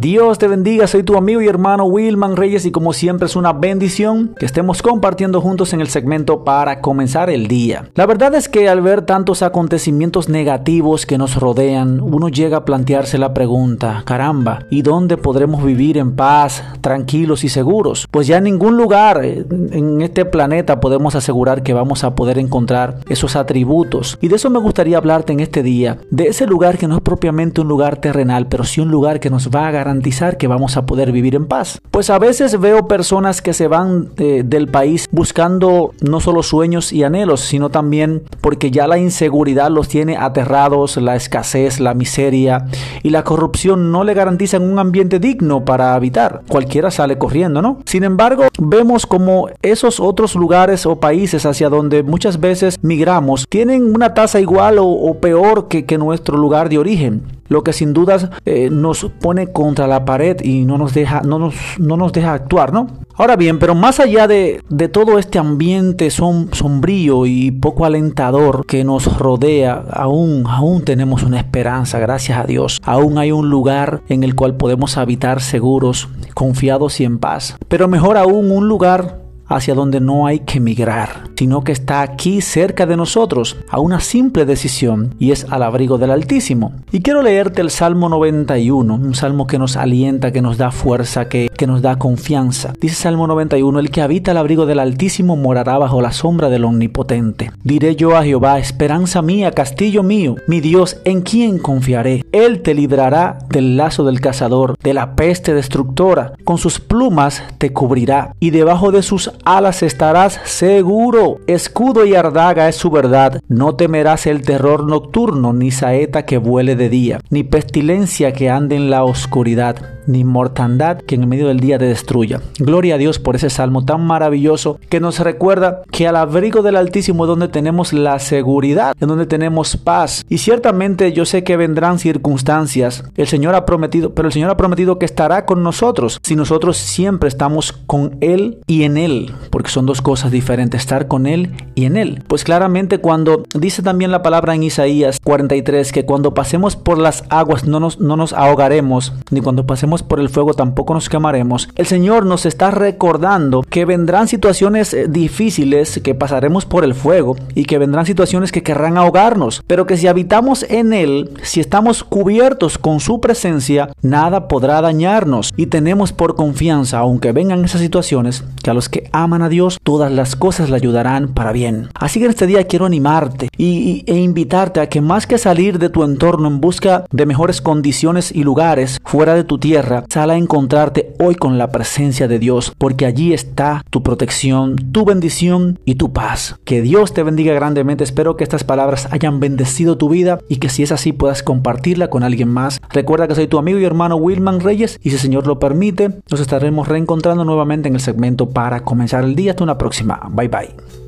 Dios te bendiga, soy tu amigo y hermano Wilman Reyes y como siempre es una bendición que estemos compartiendo juntos en el segmento para comenzar el día. La verdad es que al ver tantos acontecimientos negativos que nos rodean, uno llega a plantearse la pregunta, caramba, ¿y dónde podremos vivir en paz, tranquilos y seguros? Pues ya en ningún lugar en este planeta podemos asegurar que vamos a poder encontrar esos atributos. Y de eso me gustaría hablarte en este día, de ese lugar que no es propiamente un lugar terrenal, pero sí un lugar que nos va a garantizar que vamos a poder vivir en paz. Pues a veces veo personas que se van del país buscando no solo sueños y anhelos, sino también porque ya la inseguridad los tiene aterrados, la escasez, la miseria y la corrupción no le garantizan un ambiente digno para habitar. Cualquiera sale corriendo, ¿no? Sin embargo, vemos como esos otros lugares o países hacia donde muchas veces migramos tienen una tasa igual o, peor que nuestro lugar de origen lo que sin dudas eh, nos pone contra la pared y no nos deja, no nos, no nos deja actuar, ¿no? Ahora bien, pero más allá de, de todo este ambiente sombrío y poco alentador que nos rodea, aún, aún tenemos una esperanza, gracias a Dios. Aún hay un lugar en el cual podemos habitar seguros, confiados y en paz. Pero mejor aún un lugar hacia donde no hay que migrar, sino que está aquí cerca de nosotros, a una simple decisión, y es al abrigo del Altísimo. Y quiero leerte el Salmo 91, un salmo que nos alienta, que nos da fuerza, que, que nos da confianza. Dice Salmo 91, el que habita al abrigo del Altísimo morará bajo la sombra del Omnipotente. Diré yo a Jehová, esperanza mía, castillo mío, mi Dios, ¿en quién confiaré? Él te librará del lazo del cazador, de la peste destructora, con sus plumas te cubrirá, y debajo de sus alas estarás seguro. Escudo y ardaga es su verdad. No temerás el terror nocturno, ni saeta que vuele de día, ni pestilencia que ande en la oscuridad, ni mortandad que en medio del día te destruya. Gloria a Dios por ese salmo tan maravilloso que nos recuerda que al abrigo del Altísimo es donde tenemos la seguridad, en donde tenemos paz. Y ciertamente yo sé que vendrán circunstancias. El Señor ha prometido, pero el Señor ha prometido que estará con nosotros si nosotros siempre estamos con Él y en Él porque son dos cosas diferentes, estar con Él y en Él. Pues claramente cuando dice también la palabra en Isaías 43 que cuando pasemos por las aguas no nos, no nos ahogaremos, ni cuando pasemos por el fuego tampoco nos quemaremos, el Señor nos está recordando que vendrán situaciones eh, difíciles, que pasaremos por el fuego y que vendrán situaciones que querrán ahogarnos, pero que si habitamos en Él, si estamos cubiertos con su presencia, nada podrá dañarnos. Y tenemos por confianza, aunque vengan esas situaciones, que a los que aman a Dios, todas las cosas le ayudarán para bien. Así que en este día quiero animarte y, e invitarte a que más que salir de tu entorno en busca de mejores condiciones y lugares fuera de tu tierra, sal a encontrarte hoy con la presencia de Dios, porque allí está tu protección, tu bendición y tu paz. Que Dios te bendiga grandemente. Espero que estas palabras hayan bendecido tu vida y que si es así puedas compartirla con alguien más. Recuerda que soy tu amigo y hermano Wilman Reyes y si el Señor lo permite, nos estaremos reencontrando nuevamente en el segmento para comenzar el día. Hasta una próxima. Bye bye.